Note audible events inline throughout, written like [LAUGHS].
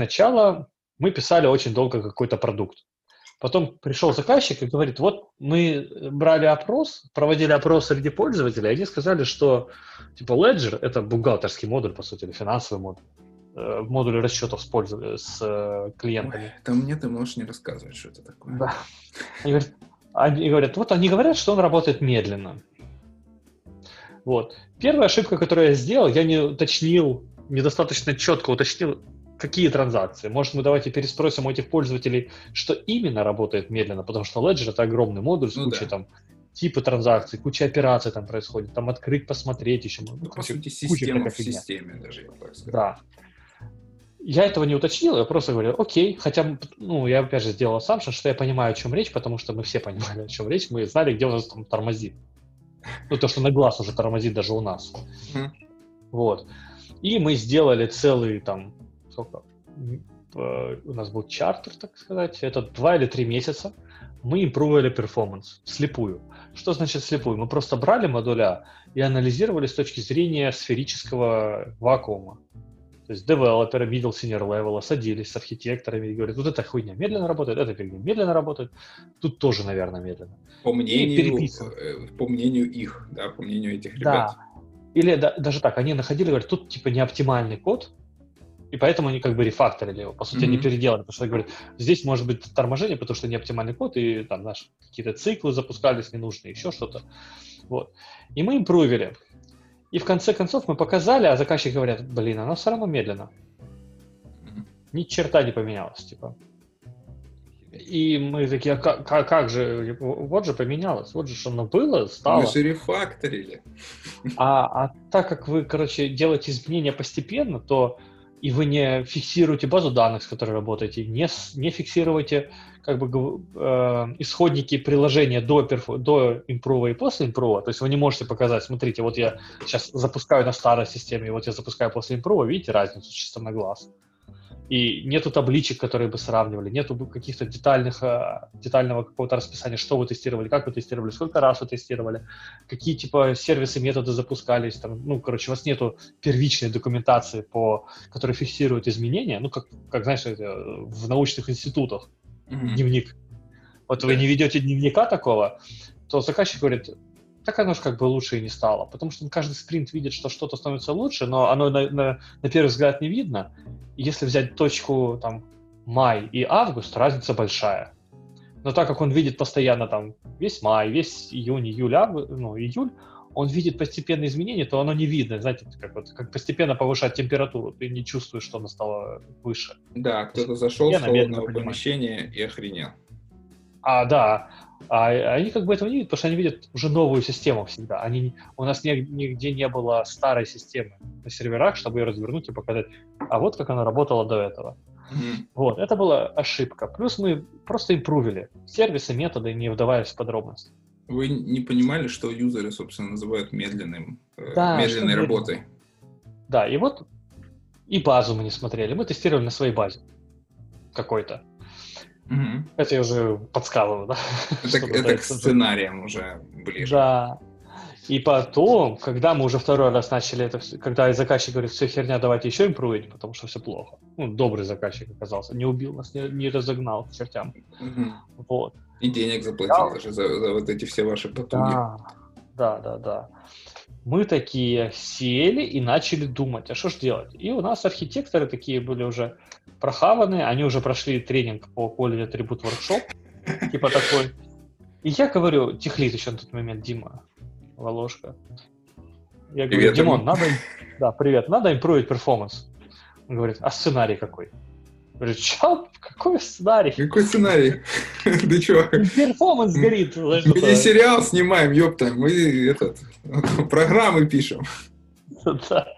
сначала мы писали очень долго какой-то продукт. Потом пришел заказчик и говорит, вот мы брали опрос, проводили опрос среди пользователей, и они сказали, что типа Ledger — это бухгалтерский модуль, по сути, или финансовый модуль э, модуль расчетов с, пользов... с э, клиентами. Ой, это мне ты можешь не рассказывать, что это такое. Да. Они говорят, они говорят, вот они говорят, что он работает медленно. Вот. Первая ошибка, которую я сделал, я не уточнил, недостаточно четко уточнил, какие транзакции. Может, мы давайте переспросим у этих пользователей, что именно работает медленно, потому что Ledger — это огромный модуль с ну, кучей да. там типы транзакций, куча операций там происходит, там открыть, посмотреть еще. Ну, ну по сути, система в системе даже, я так сказать. Да. Я этого не уточнил, я просто говорю, окей, хотя, ну, я опять же сделал сам, что я понимаю, о чем речь, потому что мы все понимали, о чем речь, мы знали, где у нас там тормозит. Ну, то, что на глаз уже тормозит даже у нас. Mm. Вот. И мы сделали целый там, сколько, у нас был чартер, так сказать, это два или три месяца, мы импровили перформанс слепую. Что значит слепую? Мы просто брали модуля и анализировали с точки зрения сферического вакуума. То есть девелоперы middle senior level садились с архитекторами и говорят, вот эта хуйня медленно работает, эта фигня медленно работает, тут тоже, наверное, медленно. По мнению, э, по мнению их, да, по мнению этих ребят. Да. Или да, даже так, они находили, говорят, тут типа не оптимальный код, и поэтому они как бы рефакторили его. По сути, mm-hmm. они переделали, потому что говорят, здесь может быть торможение, потому что не оптимальный код, и там, знаешь, какие-то циклы запускались ненужные, еще что-то. Вот. И мы импровили. И в конце концов мы показали, а заказчики говорят, блин, оно все равно медленно. Ни черта не поменялось, типа. И мы такие, а как, как, как же, вот же поменялось, вот же что оно было, стало. Мы же рефакторили. А, а так как вы, короче, делаете изменения постепенно, то и вы не фиксируете базу данных, с которой работаете, не, не фиксируете как бы э, исходники приложения до, перфо, до импрова и после импрова, то есть вы не можете показать, смотрите, вот я сейчас запускаю на старой системе, вот я запускаю после импрова, видите разницу чисто на глаз. И нету табличек, которые бы сравнивали, нету каких-то детальных, э, детального какого-то расписания, что вы тестировали, как вы тестировали, сколько раз вы тестировали, какие типа сервисы, методы запускались, там, ну, короче, у вас нету первичной документации, по, которая фиксирует изменения, ну, как, как знаешь, в научных институтах, mm-hmm. дневник. Вот вы не ведете дневника такого, то заказчик говорит, так оно же как бы лучше и не стало. Потому что каждый спринт видит, что что-то становится лучше, но оно на, на, на первый взгляд не видно. И если взять точку там май и август, разница большая. Но так как он видит постоянно там весь май, весь июнь, июль, август, ну, июль, он видит постепенные изменения, то оно не видно. Знаете, как, вот, как постепенно повышать температуру, ты не чувствуешь, что она стала выше. Да, кто-то зашел в холодное помещение и охренел. А, да. А они как бы этого не видят, потому что они видят уже новую систему всегда. Они, у нас нигде не было старой системы на серверах, чтобы ее развернуть и показать, а вот как она работала до этого. Mm-hmm. Вот, это была ошибка. Плюс мы просто импровили сервисы, методы, не вдаваясь в подробности. Вы не понимали, что юзеры, собственно, называют медленным, э, да, медленной работой? Да, и вот и базу мы не смотрели. Мы тестировали на своей базе какой-то. Угу. Это я уже подсказываю, да? Это, это к сценариям уже ближе. Да. И потом, когда мы уже второй раз начали это, когда заказчик говорит, все херня, давайте еще импровить, потому что все плохо. Ну, добрый заказчик оказался, не убил нас, не, не разогнал к чертям. Угу. Вот. И денег заплатил да. даже за, за вот эти все ваши потуги. Да, да, да, да. Мы такие сели и начали думать, а что ж делать? И у нас архитекторы такие были уже прохаванные, они уже прошли тренинг по Quality Attribute Workshop, типа такой. И я говорю, техлид еще на тот момент, Дима, Волошка. Я говорю, привет, Димон, надо... Да, привет, надо импровить performance. Он говорит, а сценарий какой? Говорю, чё? Какой сценарий? Какой сценарий? [LAUGHS] Ты чё? Performance горит. Мы не сериал снимаем, ёпта, мы этот, [LAUGHS] программы пишем. Да.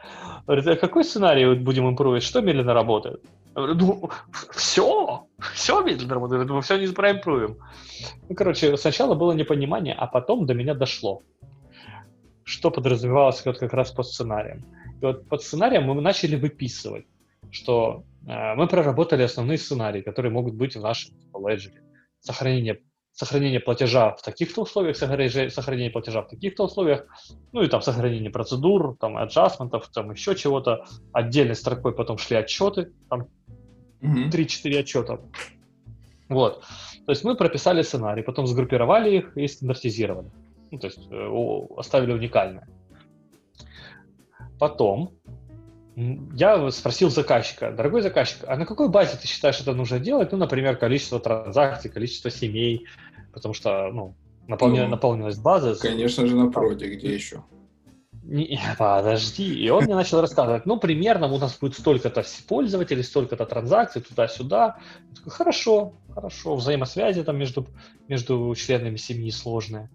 Говорит, а какой сценарий будем импровить? Что медленно работает? Ну, все, все работает, мы все не проимпровим. Ну, короче, сначала было непонимание, а потом до меня дошло, что подразумевалось вот как раз по сценариям. И вот по сценариям мы начали выписывать, что э, мы проработали основные сценарии, которые могут быть в нашем леджере. Сохранение сохранение платежа в таких-то условиях, сохранение платежа в таких-то условиях, ну и там сохранение процедур, там, аджастментов, там еще чего-то. Отдельной строкой потом шли отчеты, там 3-4 отчета. Вот. То есть мы прописали сценарий, потом сгруппировали их и стандартизировали. Ну, то есть э, оставили уникальное. Потом я спросил заказчика, дорогой заказчик, а на какой базе ты считаешь это нужно делать? Ну, например, количество транзакций, количество семей, потому что, ну, наполня, ну, база. Конечно же, на проде, где еще? Не, [LAUGHS] подожди. И он мне начал рассказывать, ну, примерно у нас будет столько-то пользователей, столько-то транзакций, туда-сюда. Такой, хорошо, хорошо, взаимосвязи там между, между членами семьи сложные.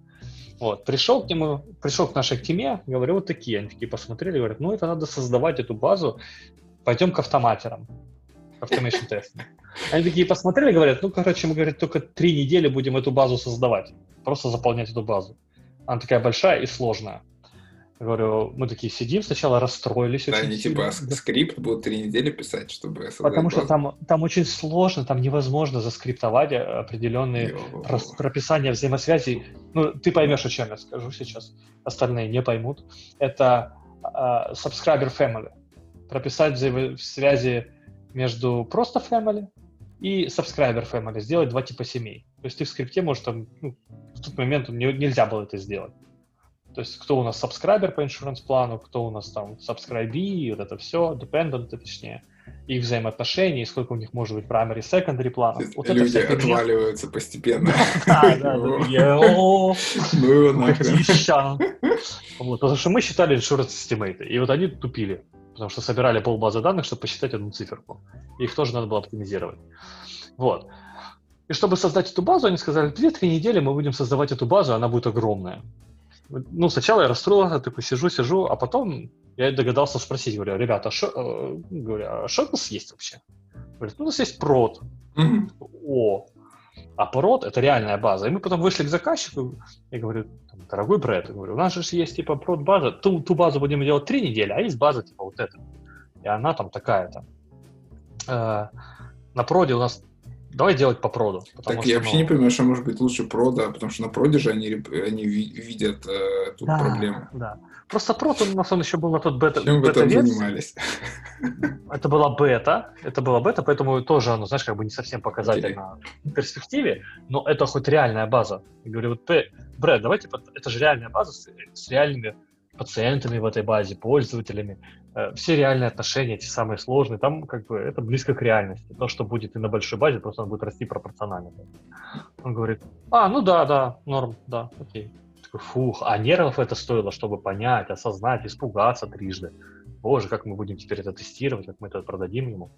Вот, пришел к нему, пришел к нашей теме, говорю, вот такие. Они такие посмотрели, говорят, ну, это надо создавать эту базу, пойдем к автоматерам, automation testing. Они такие посмотрели, говорят, ну, короче, мы, говорят, только три недели будем эту базу создавать, просто заполнять эту базу. Она такая большая и сложная. Говорю, мы такие сидим, сначала расстроились. Да, они типа скрипт будут три недели писать, чтобы Потому базу. что там, там очень сложно, там невозможно заскриптовать э, определенные про прописания взаимосвязей. Ну, ты поймешь, о чем я скажу сейчас. Остальные не поймут. Это uh, subscriber family. Прописать взаимосвязи между просто family и subscriber family. Сделать два типа семей. То есть ты в скрипте можешь там, ну, в тот момент не, нельзя было это сделать. То есть кто у нас сабскрайбер по иншуранс плану, кто у нас там subscribee, вот это все, dependent, точнее, их взаимоотношения, сколько у них может быть primary, secondary планов. Вот Люди это отваливаются постепенно. [LAUGHS] Да, да, да. [LAUGHS] Вот, потому что мы считали insurance estimate, и вот они тупили, потому что собирали полбазы данных, чтобы посчитать одну циферку. Их тоже надо было оптимизировать. Вот. И чтобы создать эту базу, они сказали, 2-3 недели мы будем создавать эту базу, она будет огромная. Ну, сначала я расстроился, такой сижу, сижу, а потом я догадался спросить, говорю, ребята, а что, э, говорю, а что у нас есть вообще? Говорят, ну, у нас есть прод. Mm-hmm. О, а прод это реальная база. И мы потом вышли к заказчику, и говорю, дорогой Брэд, говорю, у нас же есть типа прод база, ту, ту базу будем делать три недели, а есть база типа вот эта. И она там такая-то. Э, на проде у нас Давай делать по проду. Так я вообще ну... не понимаю, что может быть лучше прода, потому что на проде же они, они видят э, тут да, проблему. Да. Просто прод, у нас он еще был на тот бета Чем бета вы там занимались? [LAUGHS] Это была бета, это была бета, поэтому тоже оно, знаешь, как бы не совсем показательно okay. в перспективе, но это хоть реальная база. Я говорю, вот, Брэд, давайте, это же реальная база с, с реальными пациентами в этой базе, пользователями, все реальные отношения, эти самые сложные, там как бы это близко к реальности. То, что будет и на большой базе, просто он будет расти пропорционально. Он говорит, а, ну да, да, норм, да, окей. Такой, фух, а нервов это стоило, чтобы понять, осознать, испугаться трижды. Боже, как мы будем теперь это тестировать, как мы это продадим ему.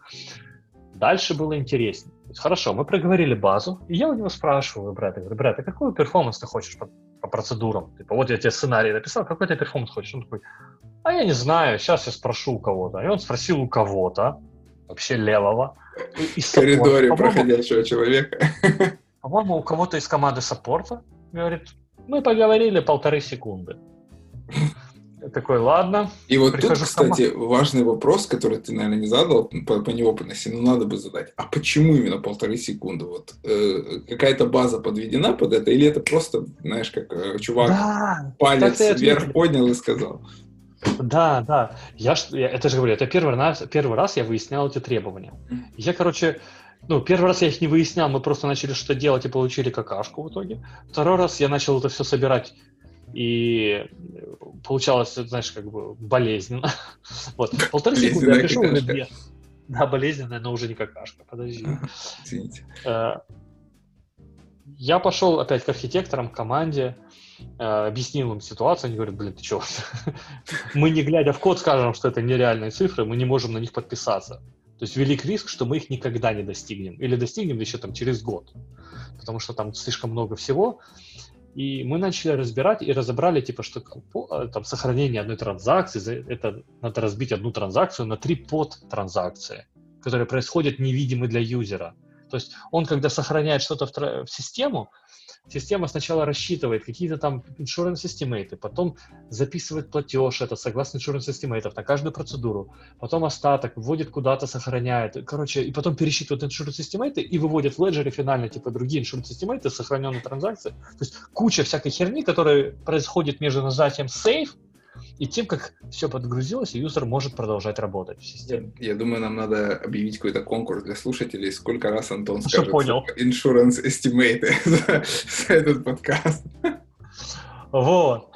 Дальше было интереснее. Хорошо, мы проговорили базу, и я у него спрашиваю, брат, я говорю, брат, а какой performance ты хочешь по, по процедурам? Типа, вот я тебе сценарий написал, какой ты performance хочешь? Он такой, а я не знаю, сейчас я спрошу у кого-то. И он спросил у кого-то, вообще левого. В коридоре проходящего человека. По-моему, у кого-то из команды саппорта. Говорит, мы поговорили полторы секунды. такой, ладно. И вот тут, кстати, важный вопрос, который ты, наверное, не задал по, по неопытности, но надо бы задать. А почему именно полторы секунды? Вот э, какая-то база подведена под это, или это просто, знаешь, как э, чувак да, палец вверх поднял и сказал? Да, да. Я, я это же говорю, это первый раз, первый раз я выяснял эти требования. Я, короче, ну, первый раз я их не выяснял, мы просто начали что-то делать и получили какашку в итоге. Второй раз я начал это все собирать и получалось, знаешь, как бы болезненно. [LAUGHS] Вот, полторы секунды я пришел на две. Да, болезненная, но уже не какашка, подожди. Извините. Э, я пошел опять к архитекторам, к команде, объяснил им ситуацию, они говорят, блин, ты что, [LAUGHS] мы не глядя в код скажем, что это нереальные цифры, мы не можем на них подписаться. То есть велик риск, что мы их никогда не достигнем. Или достигнем еще там через год. Потому что там слишком много всего. И мы начали разбирать и разобрали, типа, что э, там сохранение одной транзакции, это надо разбить одну транзакцию на три подтранзакции, которые происходят невидимы для юзера. То есть он, когда сохраняет что-то в, в систему, Система сначала рассчитывает какие-то там insurance estimate, потом записывает платеж это согласно insurance estimate на каждую процедуру, потом остаток вводит куда-то, сохраняет, короче, и потом пересчитывает insurance estimate и выводит в леджере финально, типа, другие insurance estimate, сохраненные транзакции. То есть куча всякой херни, которая происходит между нажатием save И тем, как все подгрузилось, юзер может продолжать работать в системе. Я, я думаю, нам надо объявить какой-то конкурс для слушателей, сколько раз Антон Что скажет понял? insurance estimate [LAUGHS] за, за этот подкаст. Вот.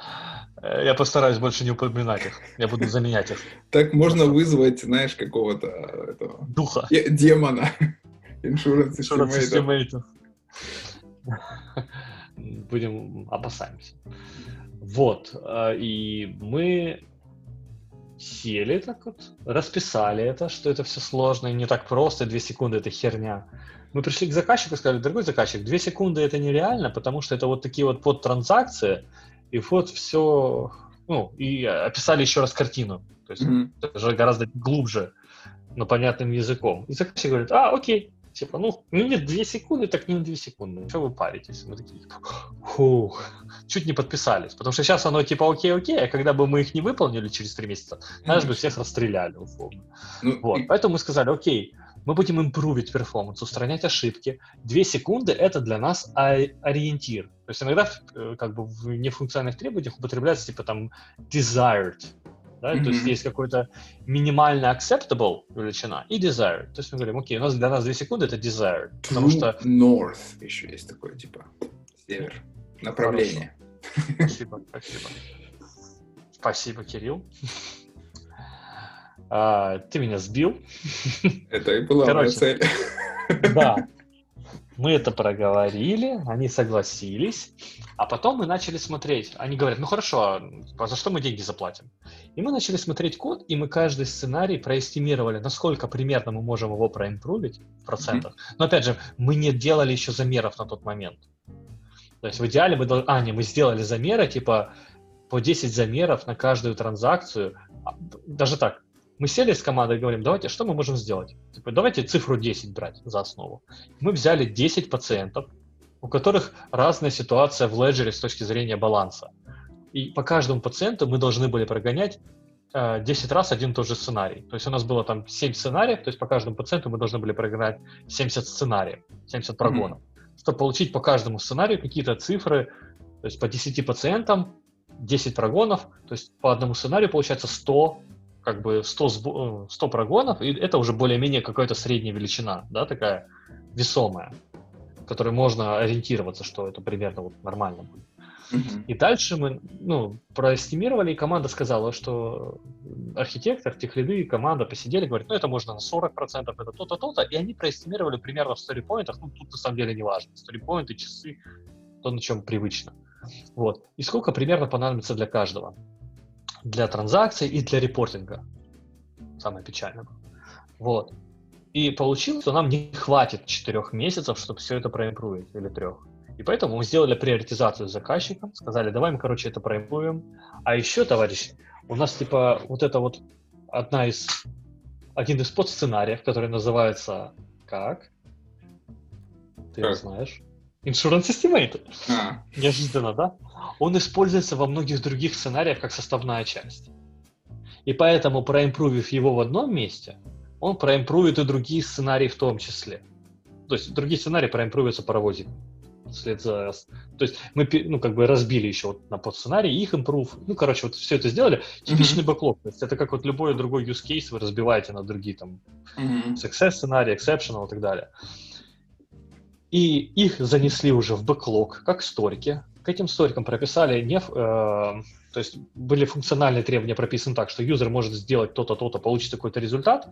Э, Я постараюсь больше не упоминать их. Я буду заменять их. Так можно вызвать, знаешь, какого-то этого Духа. де- демона. Insurance estimate. Будем опасаемся. Вот. э, И мы сели так вот, расписали это, что это все сложно и не так просто, две секунды это херня. Мы пришли к заказчику и сказали, дорогой заказчик, две секунды это нереально, потому что это вот такие вот подтранзакции, и вот все, ну, и описали еще раз картину. То есть Мгм. это же гораздо глубже, но понятным языком. И заказчик говорит, а, окей, типа, ну, ну нет, две секунды, так не две секунды, что вы паритесь? Мы такие, типа, фух, чуть не подписались, потому что сейчас оно типа окей-окей, а когда бы мы их не выполнили через три месяца, нас бы всех расстреляли, условно. Ну, Вот, и- поэтому мы сказали, окей, мы будем импровить перформанс, устранять ошибки. Две секунды — это для нас ори- ориентир. То есть иногда э, как бы в нефункциональных требованиях употребляется типа там desired, да, то есть есть какой-то минимально acceptable величина и desired. То есть мы говорим, окей, у нас для нас две секунды это desired, потому True что North еще есть такое, типа, север. Направление. Спасибо, спасибо. Спасибо, Кирилл. А, ты меня сбил. Это и была моя Короче. цель. Да. Мы это проговорили, они согласились, а потом мы начали смотреть. Они говорят, ну хорошо, а за что мы деньги заплатим? И мы начали смотреть код, и мы каждый сценарий проэстимировали, насколько примерно мы можем его проимпрувить в процентах. Но опять же, мы не делали еще замеров на тот момент. То есть в идеале мы должны... А, не, мы сделали замеры, типа по 10 замеров на каждую транзакцию. А, Даже так, мы сели с командой и говорим, давайте, что мы можем сделать? Типа, давайте цифру 10 брать за основу. Мы взяли 10 пациентов, у которых разная ситуация в леджере с точки зрения баланса. И по каждому пациенту мы должны были прогонять э, 10 раз один и тот же сценарий. То есть у нас было там 7 сценариев, то есть по каждому пациенту мы должны были прогонять 70 сценариев, 70 прогонов. Чтобы получить по каждому сценарию какие-то цифры, то есть по 10 пациентам 10 прогонов, то есть по одному сценарию получается 100 как бы 100, сбо- э, 100 прогонов, и это уже более-менее какая-то средняя величина, да, такая весомая, в которой можно ориентироваться, что это примерно вот нормально будет. И дальше мы, ну, проэстимировали, и команда сказала, что архитектор, техлиды и команда посидели, говорят, ну, это можно на 40%, это то-то, то-то, и они проэстимировали примерно в сторипоинтах, ну, тут на самом деле не важно, сторипоинты, часы, то, на чем привычно. Вот. И сколько примерно понадобится для каждого? Для транзакций и для репортинга. Самое печальное. Вот. И получилось, что нам не хватит четырех месяцев, чтобы все это проимпровить, или трех. И поэтому мы сделали приоритизацию с заказчиком, сказали, давай мы, короче, это проимпруем. А еще, товарищ, у нас, типа, вот это вот одна из, один из подсценариев, который называется как? Ты его Как? знаешь? Insurance Estimate. А, Неожиданно, да? Он используется во многих других сценариях как составная часть. И поэтому, проимпровив его в одном месте, он проимпровит и другие сценарии в том числе. То есть другие сценарии проимпровятся паровозиком. Вслед за... То есть мы ну, как бы разбили еще вот на подсценарии, их импрув. Ну, короче, вот все это сделали. Типичный бэклог. То есть это как вот любой другой use case вы разбиваете на другие там мгм. success сценарий, exceptional и так далее. И их занесли уже в бэклог, как сторики. К этим сторикам прописали не... э, то есть были функциональные требования прописаны так, что юзер может сделать то-то, то-то, получить какой-то результат,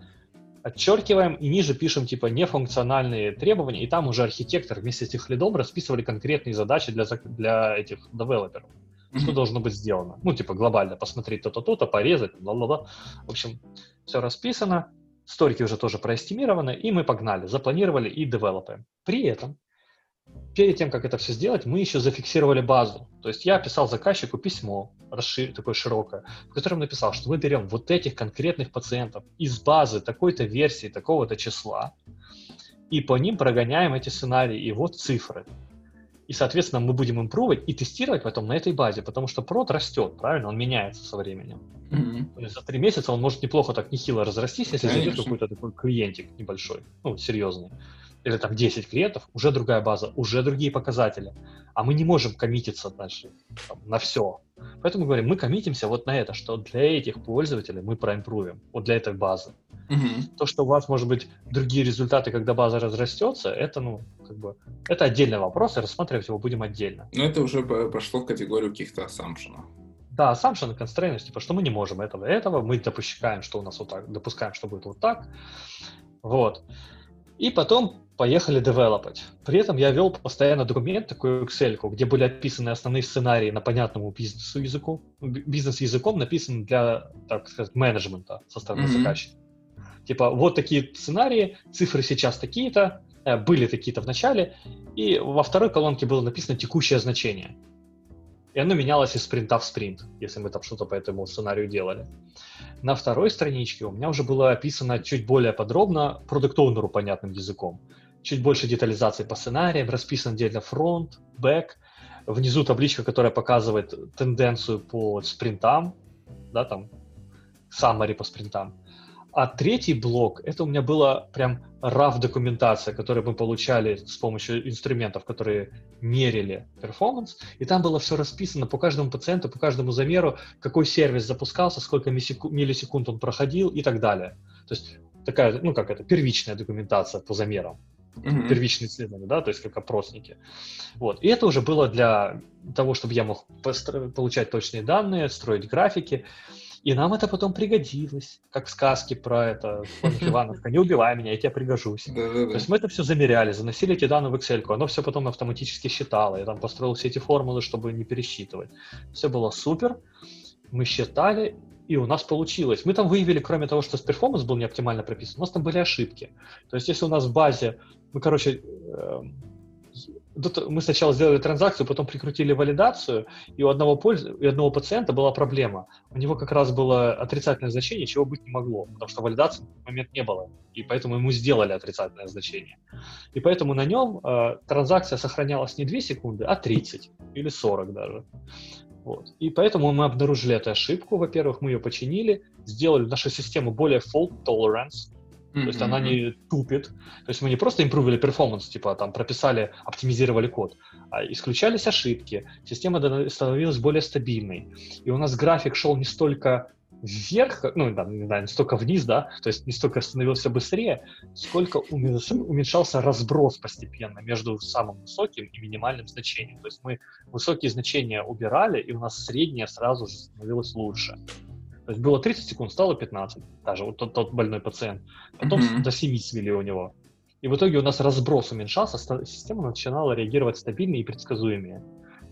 отчеркиваем и ниже пишем типа нефункциональные требования, и там уже архитектор вместе с этих лидом расписывали конкретные задачи для, для этих девелоперов что Мгм. должно быть сделано. Ну, типа глобально посмотреть то-то, то-то, порезать, бла-бла-бла. В общем, все расписано, сторики уже тоже проэстимированы, и мы погнали, запланировали и девелопаем. При этом, перед тем, как это все сделать, мы еще зафиксировали базу. То есть я писал заказчику письмо, расшир... такое широкое, в котором написал, что мы берем вот этих конкретных пациентов из базы такой-то версии, такого-то числа, и по ним прогоняем эти сценарии, и вот цифры. И, соответственно, мы будем импровить и тестировать потом на этой базе, потому что прод растет, правильно? Он меняется со временем. То есть за три месяца он может неплохо так нехило разрастись, если зайдет Конечно. какой-то такой клиентик небольшой, ну, серьезный. или там 10 клиентов, уже другая база, уже другие показатели. А мы не можем коммититься дальше там, на все. Поэтому говорим, мы коммитимся вот на это, что для этих пользователей мы проимпровим, вот для этой базы. Угу. То, что у вас, может быть, другие результаты, когда база разрастется, это, ну, как бы, это отдельный вопрос, и рассматривать его будем отдельно. Но это уже пошло в категорию каких-то ассампшенов. Да, assumption constraints, типа, что мы не можем этого, этого, мы допускаем, что у нас вот так, допускаем, что будет вот так. Вот. И потом поехали девелопать. При этом я вел постоянно документ, такой Excel, где были описаны основные сценарии на понятному бизнесу языку, бизнес-языком написан для, так сказать, менеджмента со стороны mm-hmm. заказчика. Типа, вот такие сценарии, цифры сейчас такие-то, были такие-то в начале, и во второй колонке было написано текущее значение. И оно менялось из спринта в спринт, если мы там что-то по этому сценарию делали. На второй страничке у меня уже было описано чуть более подробно продукт оунеру понятным языком. Чуть больше детализации по сценариям, расписан отдельно фронт, бэк, внизу табличка, которая показывает тенденцию по спринтам, да, там, summary по спринтам. А третий блок, это у меня была прям RAW документация, которую мы получали с помощью инструментов, которые мерили перформанс, и там было все расписано по каждому пациенту, по каждому замеру, какой сервис запускался, сколько миллисекунд он проходил и так далее. То есть такая, ну как это, первичная документация по замерам. Mm-hmm. Первичные исследования, да, то есть как опросники. Вот. И это уже было для того, чтобы я мог получать точные данные, строить графики. И нам это потом пригодилось, как в сказке про это, Ивановка, не убивай меня, я тебе пригожусь. То есть мы это все замеряли, заносили эти данные в Excel, оно все потом автоматически считало, я там построил все эти формулы, чтобы не пересчитывать. Все было супер, мы считали, и у нас получилось. Мы там выявили, кроме того, что перформанс был не оптимально прописан, у нас там были ошибки. То есть если у нас в базе, мы, короче, эм, Тут мы сначала сделали транзакцию, потом прикрутили валидацию, и у одного, польз... у одного пациента была проблема. У него как раз было отрицательное значение, чего быть не могло, потому что валидации в этот момент не было, и поэтому ему сделали отрицательное значение. И поэтому на нем э, транзакция сохранялась не 2 секунды, а 30 или 40 даже. Вот. И поэтому мы обнаружили эту ошибку. Во-первых, мы ее починили, сделали нашу систему более fault tolerance, Mm-hmm. То есть она не тупит. То есть мы не просто импровили перформанс, типа там прописали, оптимизировали код, а исключались ошибки, система становилась более стабильной. И у нас график шел не столько вверх, ну, да, не знаю, не столько вниз, да, то есть не столько становился быстрее, сколько уменьшался разброс постепенно между самым высоким и минимальным значением. То есть мы высокие значения убирали, и у нас среднее сразу же становилось лучше. То есть было 30 секунд, стало 15, даже вот тот, тот больной пациент. Потом mm-hmm. до 7 свели у него. И в итоге у нас разброс уменьшался, система начинала реагировать стабильнее и предсказуемее.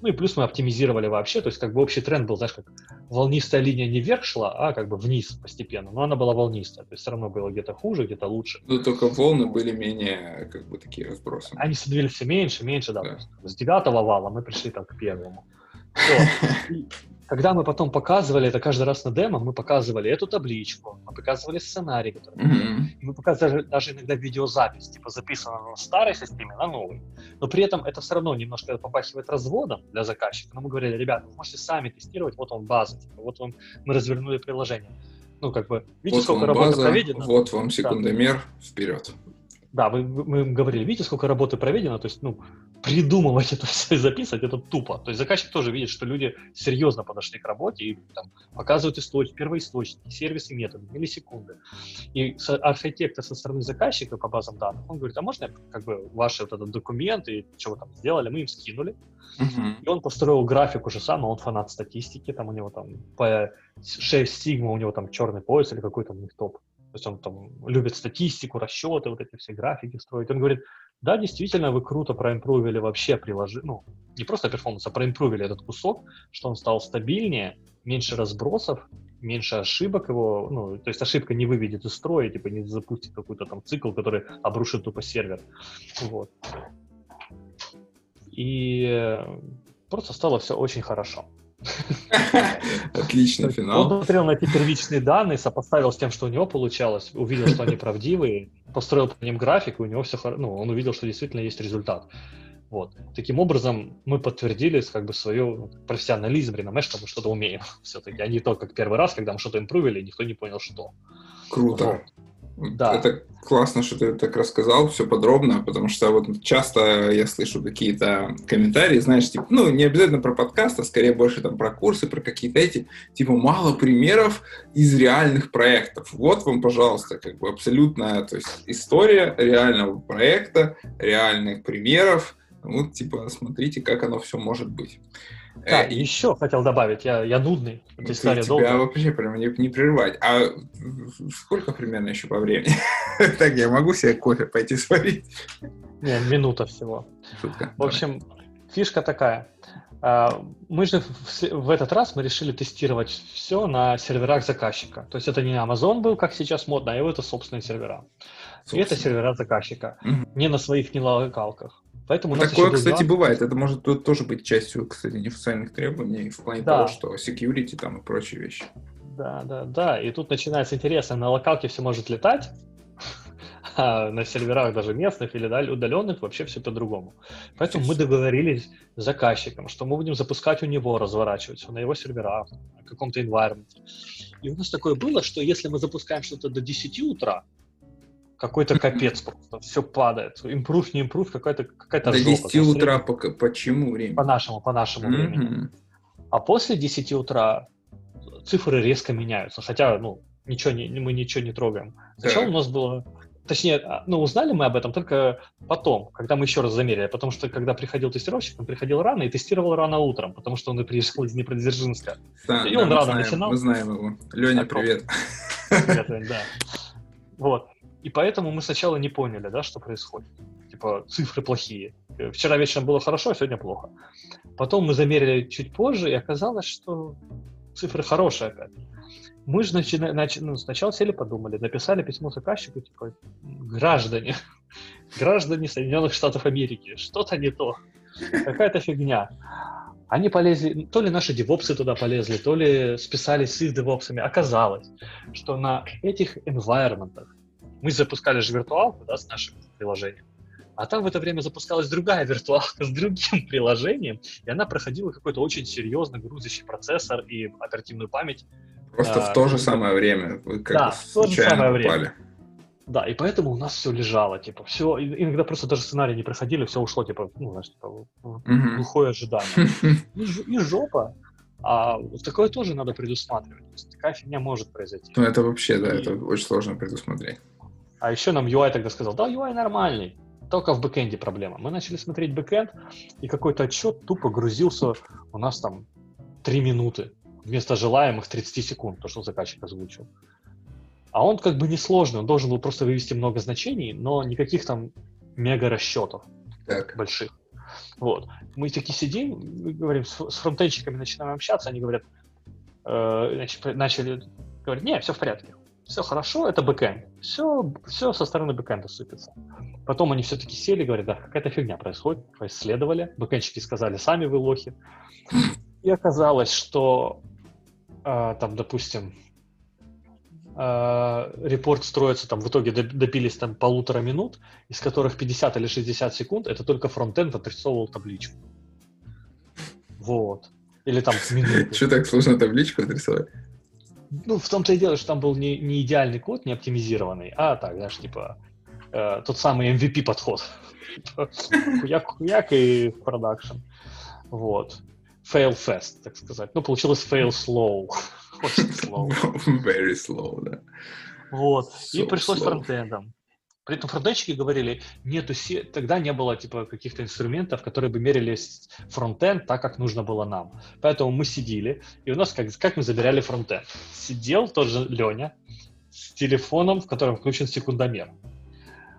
Ну и плюс мы оптимизировали вообще, то есть как бы общий тренд был, знаешь, как волнистая линия не вверх шла, а как бы вниз постепенно, но она была волнистая, то есть все равно было где-то хуже, где-то лучше. Ну только волны были менее как бы такие разбросы. Они становились все меньше, меньше, да. да. С девятого вала мы пришли так к первому. [LAUGHS] Когда мы потом показывали это каждый раз на демо, мы показывали эту табличку, мы показывали сценарий, который mm-hmm. мы показывали даже иногда видеозапись, типа записано на старой системе, на новой. Но при этом это все равно немножко попахивает разводом для заказчика. Но мы говорили, ребята, вы можете сами тестировать, вот он база, типа, вот он, мы развернули приложение. Ну, как бы, видите, вот сколько работы база, проведено. Вот вам секундомер, да. вперед. Да, мы, мы говорили, видите, сколько работы проведено, то есть, ну, придумывать это все и записывать, это тупо. То есть заказчик тоже видит, что люди серьезно подошли к работе и там, показывают источники, первоисточники, сервисы, методы, миллисекунды. И архитектор со стороны заказчика по базам данных, он говорит, а можно как бы ваши вот этот документ и что вы там сделали, мы им скинули. Uh-huh. И он построил график уже сам, а он фанат статистики, там у него там по 6 сигма, у него там черный пояс или какой-то у них топ. То есть он там любит статистику, расчеты, вот эти все графики строить. Он говорит, да, действительно, вы круто проимпровили вообще приложение, ну, не просто перформанс, а проимпровили этот кусок, что он стал стабильнее, меньше разбросов, меньше ошибок его, ну, то есть ошибка не выведет из строя, типа не запустит какой-то там цикл, который обрушит тупо сервер. Вот. И просто стало все очень хорошо. [LAUGHS] Отличный финал. Он смотрел на эти первичные данные, сопоставил с тем, что у него получалось, увидел, что они правдивые, построил по ним график, и у него все хорошо, ну, он увидел, что действительно есть результат. Вот. Таким образом, мы подтвердили как бы свою профессионализм, реноме, что мы что-то умеем [LAUGHS] все-таки, а не то, как первый раз, когда мы что-то импровили, и никто не понял, что. Круто. Вот. Да. Это классно, что ты так рассказал, все подробно, потому что вот часто я слышу какие-то комментарии, знаешь, типа, ну, не обязательно про подкаст, а скорее больше там про курсы, про какие-то эти, типа, мало примеров из реальных проектов. Вот вам, пожалуйста, как бы абсолютная, то есть история реального проекта, реальных примеров, вот, типа, смотрите, как оно все может быть. Да, э, еще хотел добавить, я, я нудный, эта история тебя долгая. вообще прям не, не прерывать. А сколько примерно еще по времени? [LAUGHS] так, я могу себе кофе пойти сварить? Не, минута всего. Шутка. В общем, фишка такая. А, мы же в этот раз мы решили тестировать все на серверах заказчика. То есть это не Amazon был, как сейчас модно, а его это собственные сервера. Собственно. И это сервера заказчика. Угу. Не на своих не Поэтому Такое, кстати, два... бывает. Это может тоже быть частью, кстати, неофициальных требований в плане да. того, что security там и прочие вещи. Да, да, да. И тут начинается интересно. На локалке все может летать, [LAUGHS] а на серверах даже местных или удаленных вообще все по-другому. Поэтому мы договорились с заказчиком, что мы будем запускать у него, разворачивать все на его серверах, на каком-то environment. И у нас такое было, что если мы запускаем что-то до 10 утра, какой-то [LAUGHS] капец просто, все падает. Импрув, не импрув, какая-то какая-то До жопа. 10 утра по, почему время? По нашему, по нашему mm-hmm. времени. А после 10 утра цифры резко меняются, хотя, ну, ничего не, мы ничего не трогаем. Сначала так. у нас было, точнее, а, ну, узнали мы об этом только потом, когда мы еще раз замерили, потому что, когда приходил тестировщик, он приходил рано и тестировал рано утром, потому что он и приехал из Днепродзержинска. Да, и да, он рано знаем, начинал. Мы знаем его. Леня, привет. Привет, да. [LAUGHS] Вот. И поэтому мы сначала не поняли, да, что происходит. Типа, цифры плохие. Э, вчера вечером было хорошо, а сегодня плохо. Потом мы замерили чуть позже, и оказалось, что цифры хорошие опять. Мы же начина, нач, ну, сначала сели, подумали, написали письмо заказчику, типа, граждане, [LAUGHS] граждане Соединенных Штатов Америки, что-то не то, какая-то фигня. Они полезли, то ли наши девопсы туда полезли, то ли списались с их девопсами. Оказалось, что на этих environment мы запускали же виртуалку да, с нашим приложением, а там в это время запускалась другая виртуалка [LAUGHS] с другим приложением, и она проходила какой-то очень серьезно грузящий процессор и оперативную память. Просто а, в то же самое время вы как да, в то же самое время. Да, и поэтому у нас все лежало, типа, все, иногда просто даже сценарии не проходили, все ушло, типа, ну, знаешь, типа, глухое ожидание. [LAUGHS] И, и жопа. А такое тоже надо предусматривать. Такая фигня может произойти. Ну, это вообще, да, и... это очень сложно предусмотреть. А еще нам UI тогда сказал, да, UI нормальный, только в бэкэнде проблема. Мы начали смотреть бэкэнд, и какой-то отчет тупо грузился у нас там 3 минуты вместо желаемых 30 секунд, то, что заказчик озвучил. А он как бы несложный, он должен был просто вывести много значений, но никаких там мега расчетов так. больших. Вот. Мы такие сидим, мы говорим, с, с фронтенщиками начинаем общаться, они говорят, э, значит, начали говорить, не, все в порядке все хорошо, это бэкэнд. Все, все со стороны бэкэнда сыпется. Потом они все-таки сели, говорят, да, какая-то фигня происходит, поисследовали, бэкэндчики сказали, сами вы лохи. И оказалось, что э, там, допустим, э, репорт строится, там в итоге допились там полутора минут, из которых 50 или 60 секунд это только фронтенд отрисовывал табличку. Вот. Или там минуты. Что так сложно табличку отрисовать? Ну, в том-то и дело, что там был не, не идеальный код, не оптимизированный, а так, знаешь, типа, э, тот самый MVP подход. Хуяк-хуяк и продакшн. Вот. Fail fast, так сказать. Ну, получилось fail slow. Очень [LAUGHS] slow. Very slow, да. Вот. И пришлось фронтендом. При этом фронтенщики говорили, нету се... тогда не было типа каких-то инструментов, которые бы мерили фронтенд так, как нужно было нам. Поэтому мы сидели, и у нас как, как мы забирали фронтенд? Сидел тоже Леня с телефоном, в котором включен секундомер.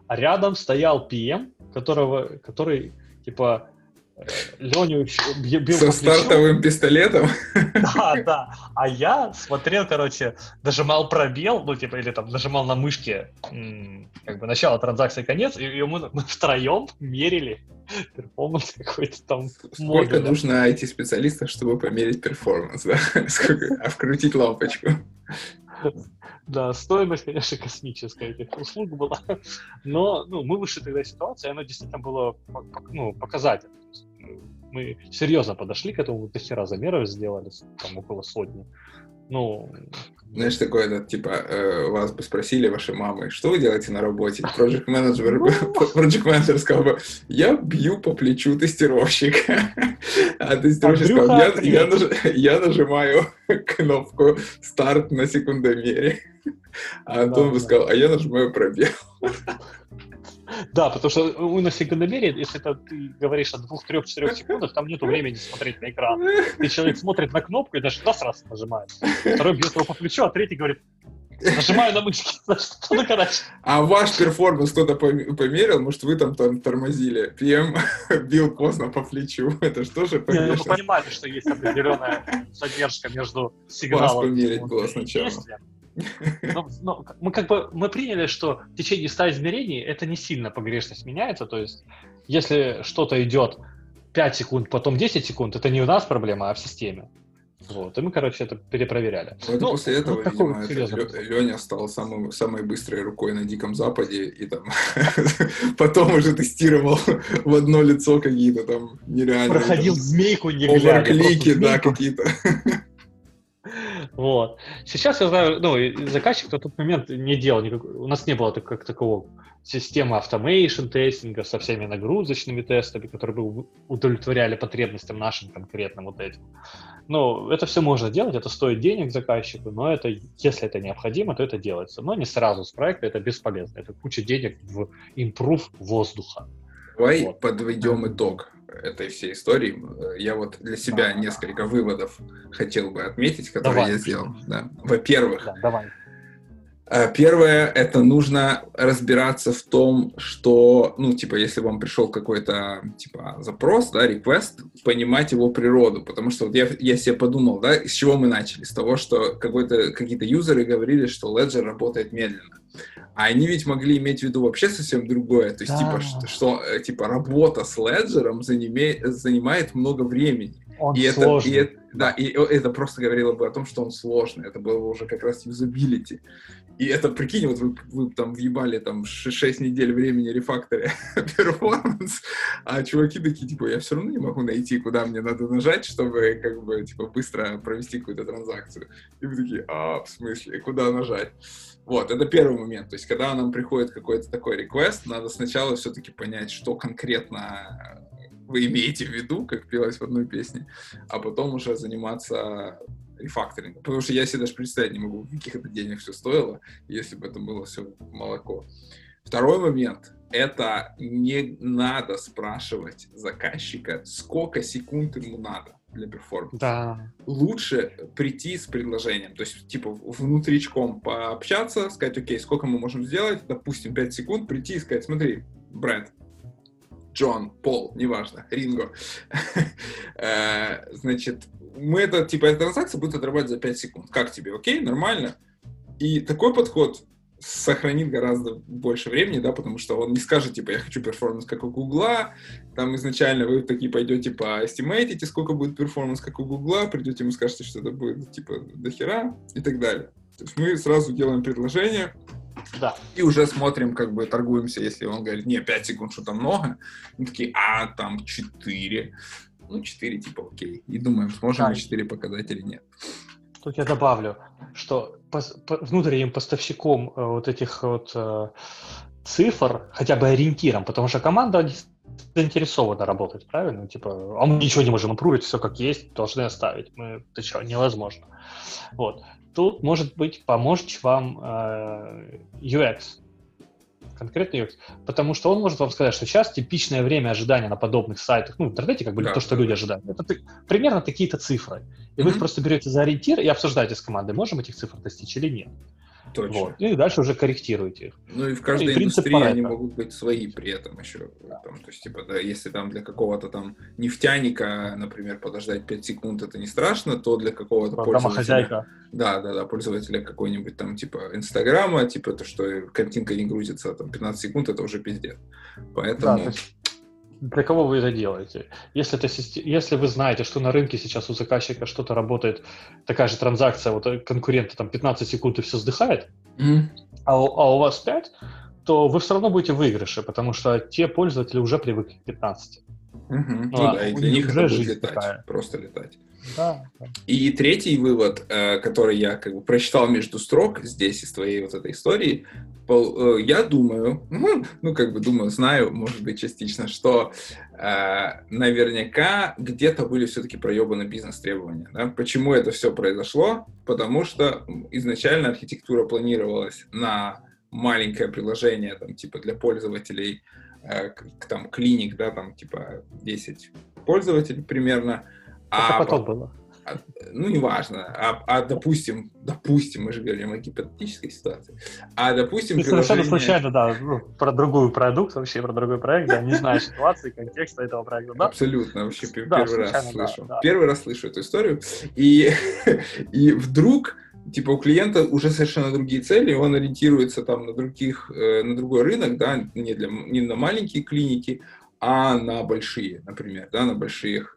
А рядом стоял PM, которого, который типа Леню бил Со стартовым пистолетом? [LAUGHS] Да, да. А я смотрел, короче, нажимал пробел, ну, типа, или там нажимал на мышке как бы начало транзакции, конец, и мы, мы втроем мерили performance какой-то там. Сколько модуля. нужно IT-специалистов, чтобы померить performance, да? [LAUGHS] Сколько? А вкрутить лампочку? Да, стоимость, конечно, космическая этих услуг была. Но ну, мы вышли тогда ситуации, и оно действительно было ну, показательно мы серьезно подошли к этому, до хера замеров сделали, там около сотни. Ну, Знаешь, такое, это, типа, э, вас бы спросили, ваши мамы, что вы делаете на работе? Project менеджер, project [LAUGHS] менеджер сказал бы, я бью по плечу тестировщика. А тестировщик сказал, я, я, наж, я нажимаю [LAUGHS] кнопку старт на секундомере. [LAUGHS] А Антон да, бы сказал, а я нажимаю пробел. Да, потому что у нас секундомере, если это ты говоришь о двух, трех, четырех [LAUGHS] секундах, там нету времени смотреть на экран. И человек смотрит на кнопку и даже раз раз нажимает. Второй бьет его по плечу, а третий говорит, Нажимаю на мышки, значит, ну, короче. А ваш перформанс кто-то померил? Может, вы там, там тормозили? ПМ [LAUGHS] бил поздно по плечу. [LAUGHS] Это что же помешано? Ну, вы понимаете, что есть определенная задержка между сигналом Вас померить было сначала. [LAUGHS] Но, но мы как бы мы приняли, что в течение 100 измерений это не сильно погрешность меняется. То есть, если что-то идет 5 секунд, потом 10 секунд, это не у нас проблема, а в системе. Вот, и мы, короче, это перепроверяли. Ну, это ну, после этого, вот видимо, это Леня стал самым, самой быстрой рукой на Диком Западе, и там [LAUGHS] потом уже тестировал [LAUGHS] в одно лицо какие-то там нереальные... Проходил змейку, не глядя. Клики, да, какие-то. [LAUGHS] Вот. Сейчас я знаю, ну, заказчик на тот момент не делал никакого, у нас не было так, как такого системы автомейшн тестинга со всеми нагрузочными тестами, которые бы удовлетворяли потребностям нашим конкретным вот этим. Ну, это все можно делать, это стоит денег заказчику, но это, если это необходимо, то это делается. Но не сразу с проекта, это бесполезно. Это куча денег в импрув воздуха. Давай вот. подведем итог этой всей истории. Я вот для себя несколько выводов хотел бы отметить, которые давай. я сделал. Да. Во-первых, да, давай. Э, первое, это нужно разбираться в том, что, ну, типа, если вам пришел какой-то, типа, запрос, да, request, понимать его природу, потому что вот я, я себе подумал, да, с чего мы начали? С того, что какой-то, какие-то юзеры говорили, что Ledger работает медленно. А они ведь могли иметь в виду вообще совсем другое. То есть, типа, да. типа, что, что, э, типа, работа с Ledger занимает, занимает много времени. Он и сложный. Это, и это, да, и это просто говорило бы о том, что он сложный. Это было уже как раз юзабилити. И это, прикинь, вот вы, вы там въебали там 6 недель времени рефакторе [LAUGHS] перформанс, а чуваки такие, типа, я все равно не могу найти, куда мне надо нажать, чтобы, как бы, типа, быстро провести какую-то транзакцию. И вы такие, а, в смысле, куда нажать? Вот, это первый момент. То есть, когда нам приходит какой-то такой реквест, надо сначала все-таки понять, что конкретно вы имеете в виду, как пелось в одной песне, а потом уже заниматься рефакторингом. Потому что я себе даже представить не могу, каких это денег все стоило, если бы это было все молоко. Второй момент — это не надо спрашивать заказчика, сколько секунд ему надо для перформанса. Да. Лучше прийти с предложением, то есть, типа, внутричком пообщаться, сказать, окей, сколько мы можем сделать, допустим, 5 секунд, прийти и сказать, смотри, Брэд, Джон, Пол, неважно, Ринго. [LAUGHS] Э, значит, мы это, типа, эта транзакция будет отрабатывать за 5 секунд. Как тебе, окей, нормально? И такой подход сохранит гораздо больше времени, да, потому что он не скажет, типа, я хочу performance как у Гугла, там изначально вы такие пойдете поэстимейтите, сколько будет performance как у Гугла, придете ему скажете, что это будет, типа, до хера и так далее. То есть мы сразу делаем предложение, да. И уже смотрим, как бы торгуемся, если он говорит, не, 5 секунд что-то много. Мы такие, а, там 4. Ну, 4 типа окей. И думаем, сможем да. 4 показать или нет. Тут я добавлю, что по, по, внутренним поставщиком э, вот этих вот э, цифр, хотя бы ориентиром, потому что команда заинтересована работать, правильно? Типа, а мы ничего не можем импровить, все как есть, должны оставить. Мы, ты что, невозможно. Вот тут, может быть, поможет вам э, UX, конкретно UX, потому что он может вам сказать, что сейчас типичное время ожидания на подобных сайтах, ну, в интернете, как бы, да, то, что да, люди да. ожидают, это примерно такие-то цифры. И mm-hmm. вы их просто берете за ориентир и обсуждаете с командой, можем этих цифр достичь или нет. Точно. Вот. И дальше уже корректируете их. Ну и в каждой ну, и индустрии они могут быть свои при этом еще. Да. Там, то есть, типа, да, если там для какого-то там нефтяника, например, подождать 5 секунд это не страшно, то для какого-то пользователя... Да, да, да, пользователя какой-нибудь там, типа, Инстаграма, типа, то, что картинка не грузится там 15 секунд, это уже пиздец. Поэтому... Да, для кого вы это делаете? Если, это, если вы знаете, что на рынке сейчас у заказчика что-то работает, такая же транзакция, вот конкурента там 15 секунд и все сдыхает, mm. а, у, а у вас 5, то вы все равно будете в выигрыше, потому что те пользователи уже привыкли к 15. Угу. Ну, ну да, и для них это будет летать, такая. просто летать. Да. И третий вывод, э, который я как бы прочитал между строк здесь из твоей вот этой истории, э, я думаю, ну, ну как бы думаю, знаю, может быть, частично, что э, наверняка где-то были все-таки проебаны бизнес-требования. Да? Почему это все произошло? Потому что изначально архитектура планировалась на маленькое приложение, там, типа, для пользователей, э, там, клиник, да, там, типа, 10 пользователей примерно, а потом было. А, ну, неважно. А, а допустим, допустим, мы же говорим о гипотетической ситуации. А допустим, Ты приложение... совершенно случайно, да, ну, про другой продукт, вообще про другой проект, да, не знаю ситуации, контекста этого проекта, да? Абсолютно, вообще да, первый раз слышу. Да, да. Первый раз слышу эту историю. И, [LAUGHS] и вдруг типа у клиента уже совершенно другие цели, он ориентируется там на других, э, на другой рынок, да, не, для, не на маленькие клиники, а на большие, например, да, на большие,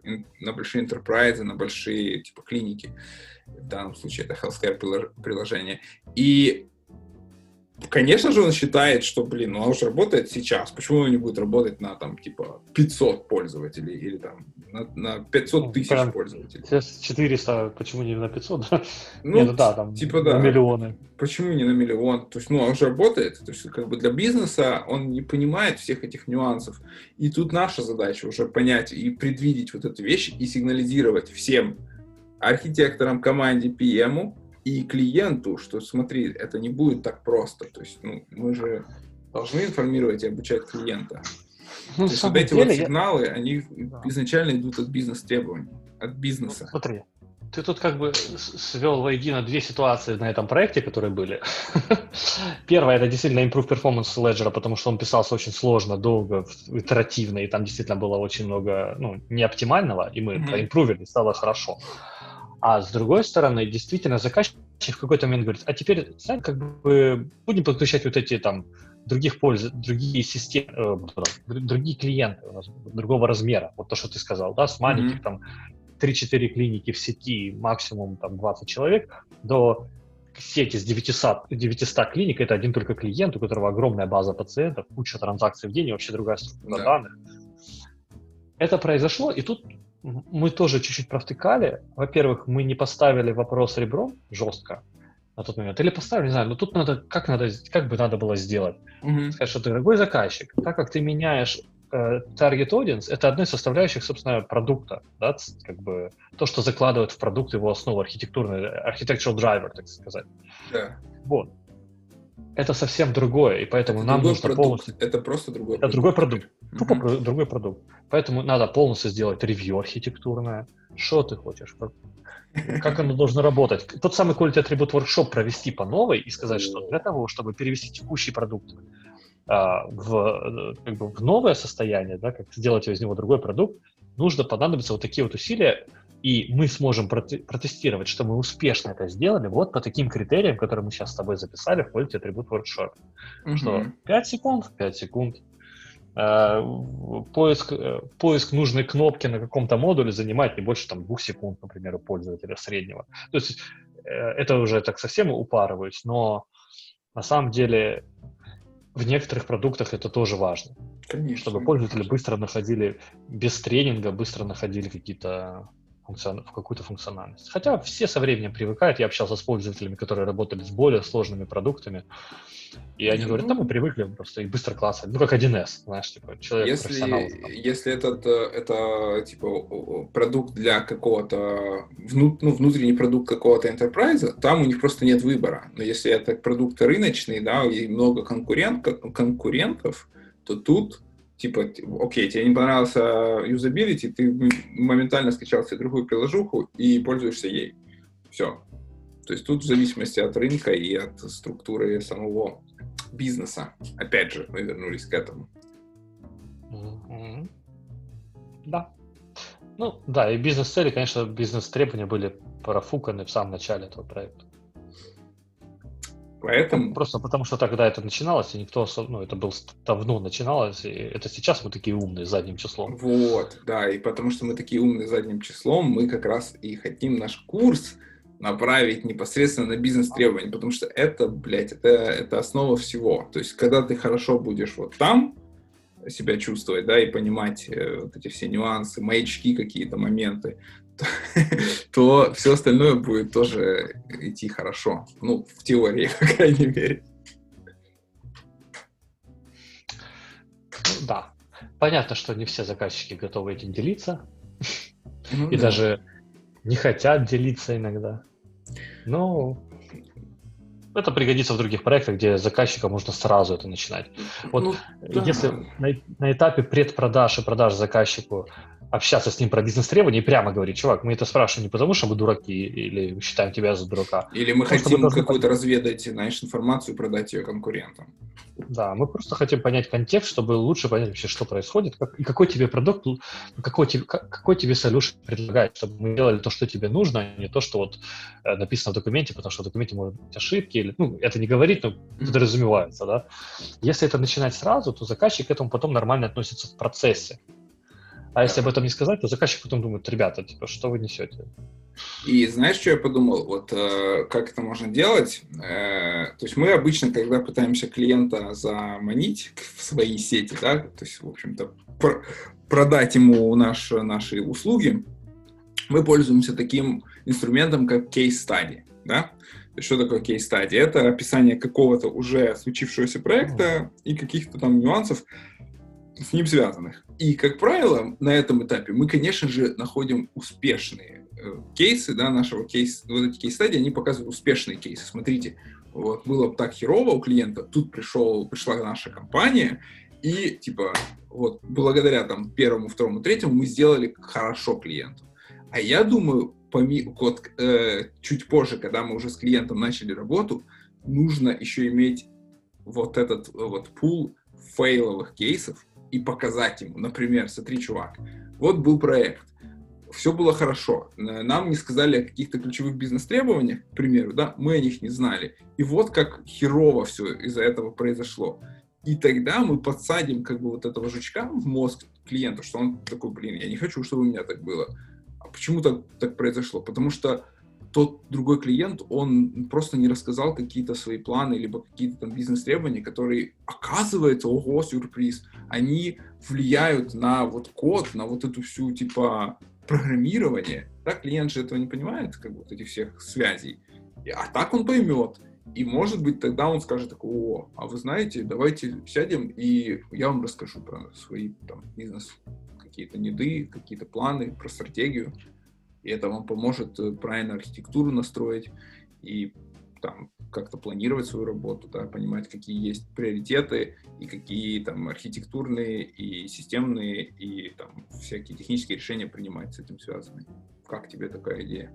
на большие enterprise, на большие типа клиники. В данном случае это healthcare приложение. И Конечно же, он считает, что, блин, ну оно же работает сейчас. Почему оно не будет работать на, там, типа, 500 пользователей или, там, на, на 500 ну, тысяч Прям пользователей? Сейчас 400, почему не на 500? [LAUGHS] Ну, Нет, да, там, типа, да. на миллионы. Почему не на миллион? То есть, ну, он же работает. То есть, как бы для бизнеса он не понимает всех этих нюансов. И тут наша задача уже понять и предвидеть вот эту вещь и сигнализировать всем архитекторам, команде, PM, и клиенту, что смотри, это не будет так просто. То есть, ну, мы же должны информировать и обучать клиента. Ну, То есть вот эти деле, вот сигналы, я... они да. изначально идут от бизнес-требований, от бизнеса. Ну, смотри, ты тут как бы свел воедино две ситуации на этом проекте, которые были. [LAUGHS] Первое, это действительно improve performance Ledger, потому что он писался очень сложно, долго, итеративно, и там действительно было очень много ну, неоптимального, и мы mm-hmm. проимпровили, стало хорошо. А с другой стороны, действительно, заказчик в какой-то момент говорит, а теперь, знаете, как бы будем подключать вот эти там других польз, другие системы, э, другие клиенты у нас другого размера. Вот то, что ты сказал, да, с маленьких mm-hmm. там 3-4 клиники в сети, максимум там 20 человек, до сети с 900, 900 клиник, это один только клиент, у которого огромная база пациентов, куча транзакций в день и вообще другая структура да. данных. Это произошло, и тут мы тоже чуть-чуть провтыкали. Во-первых, мы не поставили вопрос ребром жестко на тот момент. Или поставили, не знаю, но тут надо, как, надо, как бы надо было сделать? Mm-hmm. Сказать, что дорогой заказчик, так как ты меняешь э, target audience, это одна из составляющих, собственно, продукта, да, как бы то, что закладывает в продукт его основу, архитектурный, architectural driver, так сказать. Yeah. Вот это совсем другое, и поэтому это нам нужно продукт. полностью... Это просто другой это продукт. другой продукт. Тупо mm-hmm. другой продукт. Поэтому надо полностью сделать ревью архитектурное. Что ты хочешь? Как оно должно работать? Тот самый Quality Attribute Workshop провести по новой и сказать, что для того, чтобы перевести текущий продукт а, в, как бы, в новое состояние, да, как сделать из него другой продукт, нужно понадобиться вот такие вот усилия, и мы сможем протестировать, что мы успешно это сделали вот по таким критериям, которые мы сейчас с тобой записали в Quality Attribute Workshop. Mm-hmm. Что 5 секунд, 5 секунд. Э, поиск, э, поиск нужной кнопки на каком-то модуле занимает не больше там, 2 секунд, например, у пользователя среднего. То есть э, это уже так совсем упарываюсь, но на самом деле в некоторых продуктах это тоже важно. Конечно. Чтобы пользователи быстро находили, без тренинга, быстро находили какие-то функцион... в какую-то функциональность. Хотя все со временем привыкают. Я общался с пользователями, которые работали с более сложными продуктами. И они говорят, да, мы привыкли просто и быстро классать. Ну, как 1С, знаешь, типа, человек если. Если этот, э, это, типа, продукт для какого-то, вну, ну, внутренний продукт какого-то enterprise, там у них просто нет выбора. Но если это продукт рыночный, да, и много конкурент, конкурентов, то тут типа, окей, тебе не понравился юзабилити, ты моментально скачал себе другую приложуху и пользуешься ей. Все. То есть тут в зависимости от рынка и от структуры самого бизнеса. Опять же, мы вернулись к этому. Да. Ну, да, и бизнес-цели, конечно, бизнес-требования были профуканы в самом начале этого проекта. Поэтому... Просто потому что тогда это начиналось, и никто, ну, это было давно начиналось, и это сейчас мы такие умные задним числом. Вот, да, и потому что мы такие умные задним числом, мы как раз и хотим наш курс направить непосредственно на бизнес-требования, потому что это, блядь, это, это основа всего. То есть, когда ты хорошо будешь вот там, себя чувствовать, да, и понимать э, вот эти все нюансы, маячки какие-то, моменты, [LAUGHS] то, все остальное будет тоже идти хорошо. Ну, в теории, [LAUGHS] по крайней мере. Да. Понятно, что не все заказчики готовы этим делиться. Ну, и да. даже не хотят делиться иногда. Но это пригодится в других проектах, где заказчикам нужно сразу это начинать. Вот ну, да. если на, на этапе предпродаж и продаж заказчику общаться с ним про бизнес-требования и прямо говорить, чувак, мы это спрашиваем не потому, что мы дураки или считаем тебя за дурака. Или мы хотим мы какую-то разведать, знаешь, информацию продать ее конкурентам. Да, мы просто хотим понять контекст, чтобы лучше понять вообще, что происходит, как, и какой тебе продукт, какой тебе, какой тебе solution предлагает, чтобы мы делали то, что тебе нужно, а не то, что вот э, написано в документе, потому что в документе могут быть ошибки, или, ну, это не говорит, но подразумевается, да. Если это начинать сразу, то заказчик к этому потом нормально относится в процессе. А если об этом не сказать, то заказчик потом думает, ребята, типа, что вы несете? И знаешь, что я подумал? Вот э, как это можно делать? Э, то есть мы обычно, когда пытаемся клиента заманить в свои сети, да, то есть, в общем-то, пр- продать ему наш, наши услуги, мы пользуемся таким инструментом, как case study, да? Что такое case study? Это описание какого-то уже случившегося проекта и каких-то там нюансов, с ним связанных. И, как правило, на этом этапе мы, конечно же, находим успешные э, кейсы, да, нашего кейса, вот эти кейс-стадии, они показывают успешные кейсы. Смотрите, вот было так херово у клиента, тут пришел, пришла наша компания, и, типа, вот, благодаря там первому, второму, третьему мы сделали хорошо клиенту. А я думаю, поми, вот, э, чуть позже, когда мы уже с клиентом начали работу, нужно еще иметь вот этот вот пул фейловых кейсов, и показать ему, например, смотри, чувак, вот был проект, все было хорошо, нам не сказали о каких-то ключевых бизнес-требованиях, к примеру, да, мы о них не знали, и вот как херово все из-за этого произошло. И тогда мы подсадим как бы вот этого жучка в мозг клиенту, что он такой, блин, я не хочу, чтобы у меня так было. А почему так, так произошло? Потому что тот другой клиент, он просто не рассказал какие-то свои планы, либо какие-то там бизнес-требования, которые, оказывается, ого, сюрприз, они влияют на вот код, на вот эту всю, типа, программирование. Да, клиент же этого не понимает, как вот этих всех связей. А так он поймет. И, может быть, тогда он скажет такой, о, а вы знаете, давайте сядем, и я вам расскажу про свои там бизнес какие-то неды, какие-то планы, про стратегию и это вам поможет э, правильно архитектуру настроить и там как-то планировать свою работу, да, понимать, какие есть приоритеты и какие там архитектурные и системные и там всякие технические решения принимать с этим связаны. Как тебе такая идея?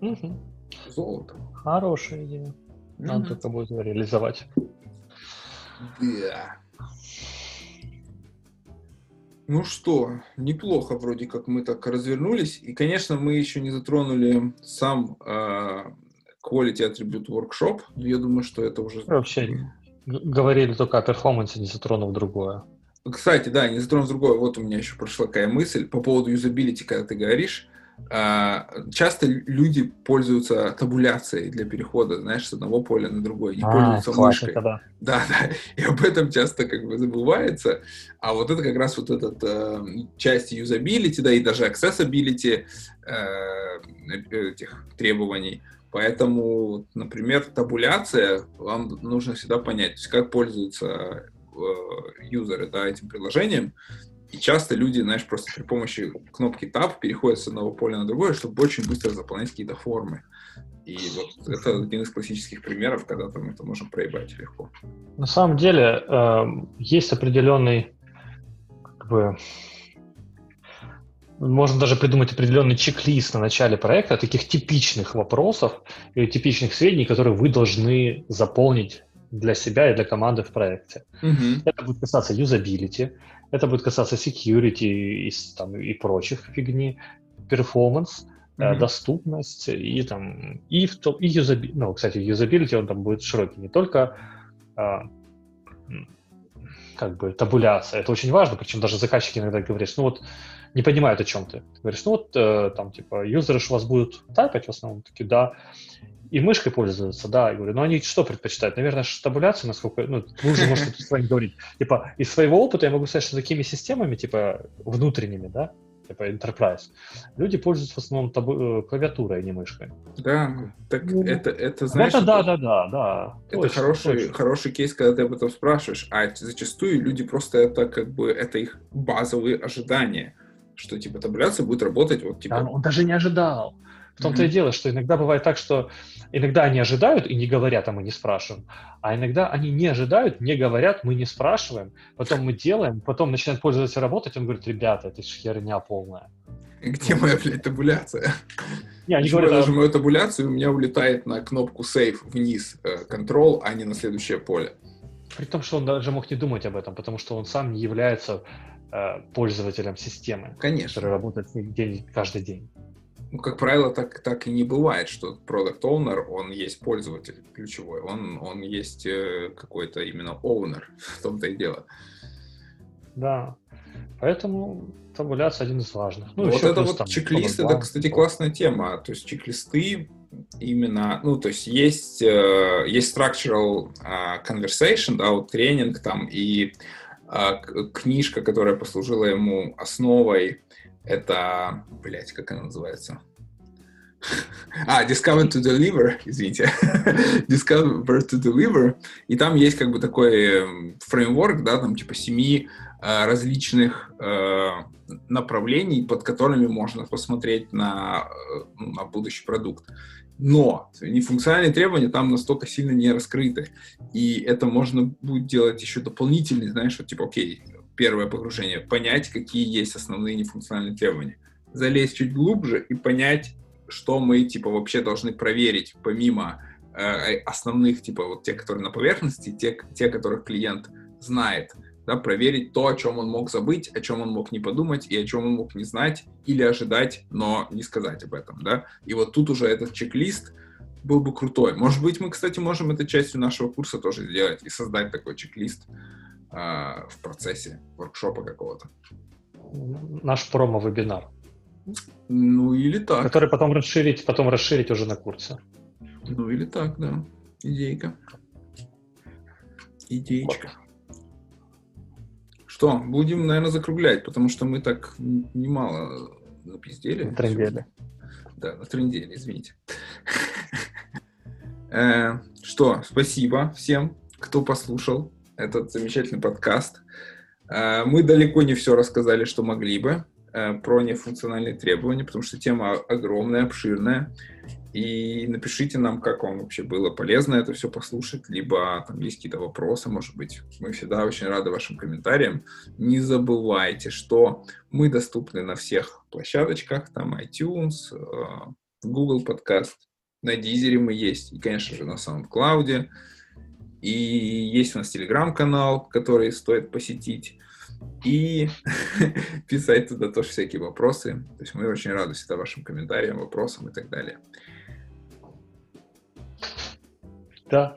Угу. Золото. Хорошая идея. Надо угу. только будет реализовать. Да. Ну что, неплохо вроде как мы так развернулись. И, конечно, мы еще не затронули сам э, Quality Attribute Workshop. Я думаю, что это уже... Вообще говорили только о перформансе, не затронув другое. Кстати, да, не затронув другое. Вот у меня еще прошла такая мысль по поводу юзабилити, когда ты говоришь. А, часто люди пользуются табуляцией для перехода, знаешь, с одного поля на другое, не а, пользуются мышкой. Да. да, да, и об этом часто как бы забывается. А вот это как раз вот этот э, часть юзабилити, да, и даже accessibility э, этих требований. Поэтому, например, табуляция, вам нужно всегда понять, то есть как пользуются э, юзеры да, этим приложением, и часто люди, знаешь, просто при помощи кнопки Tab переходят с одного поля на другое, чтобы очень быстро заполнять какие-то формы. И вот это один из классических примеров, когда там это можно проебать легко. На самом деле э, есть определенный, как бы, можно даже придумать определенный чек-лист на начале проекта таких типичных вопросов или типичных сведений, которые вы должны заполнить для себя и для команды в проекте. Mm-hmm. Это будет касаться юзабилити, это будет касаться security и, там, и прочих фигни, performance, mm-hmm. доступность и там и, в, и юзабилити. Ну, кстати, юзабилити он там будет широкий, не только а, как бы табуляция. Это очень важно, причем даже заказчики иногда говорят, ну вот не понимают, о чем ты. Ты говоришь, ну вот э, там типа юзеры у вас будут тайпать в основном, такие, да. И мышкой пользуются, да, я говорю, но они что предпочитают? Наверное, табуляцию, насколько, ну, вы уже можете с вами говорить. Типа, из своего опыта я могу сказать, что такими системами, типа, внутренними, да, типа Enterprise, люди пользуются в основном табу- э, клавиатурой, а не мышкой. Да, так ну, это, это знаешь... Это да, да, да, да. Это точно, хороший, точно. хороший кейс, когда ты об этом спрашиваешь, а зачастую люди просто это как бы, это их базовые ожидания, что типа табуляция будет работать вот типа... Да, он даже не ожидал. В том-то mm-hmm. и дело, что иногда бывает так, что иногда они ожидают и не говорят, а мы не спрашиваем, а иногда они не ожидают, не говорят, мы не спрашиваем, потом мы делаем, потом начинает пользователь работать, он говорит, ребята, это херня полная. Где моя, блядь, табуляция? Не, они говорят, я а нажимаю табуляцию, у меня улетает на кнопку Save вниз э, Control, а не на следующее поле. При том, что он даже мог не думать об этом, потому что он сам не является э, пользователем системы, Конечно. которая работает день, каждый день ну, как правило, так, так и не бывает, что продукт owner он есть пользователь ключевой, он, он есть э, какой-то именно owner, [LAUGHS] в том-то и дело. Да, поэтому табуляция один из важных. Ну, вот это вот там, чек-лист, это, кстати, классная тема, то есть чек-листы именно, ну, то есть есть, э, есть structural uh, conversation, да, вот тренинг там и uh, книжка, которая послужила ему основой это, блять, как она называется? А, Discover to Deliver, извините. Discover to Deliver. И там есть как бы такой эм, фреймворк, да, там типа семи э, различных э, направлений, под которыми можно посмотреть на, э, ну, на будущий продукт. Но нефункциональные требования там настолько сильно не раскрыты. И это можно будет делать еще дополнительный, знаешь, вот типа, окей, первое погружение, понять, какие есть основные нефункциональные требования. Залезть чуть глубже и понять, что мы, типа, вообще должны проверить, помимо э, основных, типа, вот те, которые на поверхности, те, те, которых клиент знает, да, проверить то, о чем он мог забыть, о чем он мог не подумать и о чем он мог не знать или ожидать, но не сказать об этом, да. И вот тут уже этот чек-лист был бы крутой. Может быть, мы, кстати, можем этой частью нашего курса тоже сделать и создать такой чек-лист, а, в процессе воркшопа какого-то. Наш промо-вебинар. Ну, или так. Который потом расширить, потом расширить уже на курсе. Ну, или так, да. Идейка. Идеечка. Вот. Что, будем, наверное, закруглять, потому что мы так немало напиздели. На трендели. Да, на трендели, извините. [LAUGHS] Э, что, спасибо всем, кто послушал этот замечательный подкаст. Э, мы далеко не все рассказали, что могли бы э, про нефункциональные требования, потому что тема огромная, обширная. И напишите нам, как вам вообще было полезно это все послушать, либо там есть какие-то вопросы, может быть. Мы всегда очень рады вашим комментариям. Не забывайте, что мы доступны на всех площадочках, там iTunes, э, Google подкаст, на Дизере мы есть, и, конечно же, на SoundCloud. И есть у нас телеграм-канал, который стоит посетить. И [LAUGHS] писать туда тоже всякие вопросы. То есть мы очень рады всегда вашим комментариям, вопросам и так далее. Да.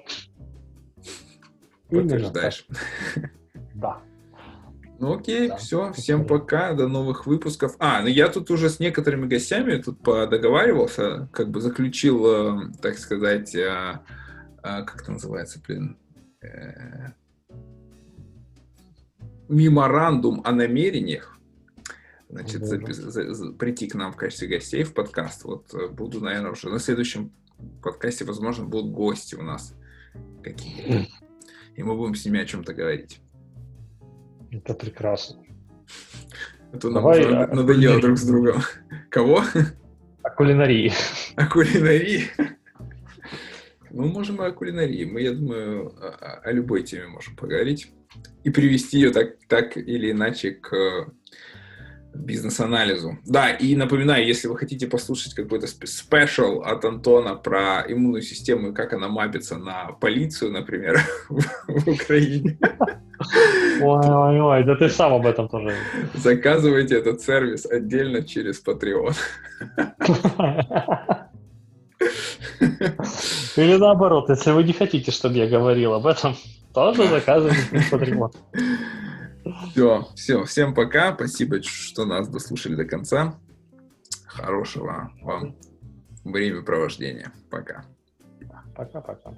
Подтверждаешь? Да. Ну окей, да, все, всем пока, до новых выпусков. А, ну я тут уже с некоторыми гостями тут подоговаривался, как бы заключил, э, так сказать, э, как это называется, блин, э, меморандум о намерениях, значит, запис- за- за- прийти к нам в качестве гостей в подкаст. Вот э, буду, наверное, уже на следующем подкасте, возможно, будут гости у нас какие-то. И мы будем с ними о чем-то говорить. Это прекрасно. Это нам Давай, уже а, надоело друг с другом. Кого? О кулинарии. О кулинарии. Ну, можем о кулинарии. Мы, я думаю, о, о любой теме можем поговорить и привести ее так, так или иначе к бизнес-анализу. Да, и напоминаю, если вы хотите послушать какой-то спешл от Антона про иммунную систему и как она мапится на полицию, например, [LAUGHS] в Украине. Ой-ой-ой, да ты сам об этом тоже. Заказывайте этот сервис отдельно через Patreon. [LAUGHS] [LAUGHS] Или наоборот, если вы не хотите, чтобы я говорил об этом, тоже заказывайте Patreon. Все, все, всем пока. Спасибо, что нас дослушали до конца. Хорошего вам времяпровождения. Пока. Пока-пока.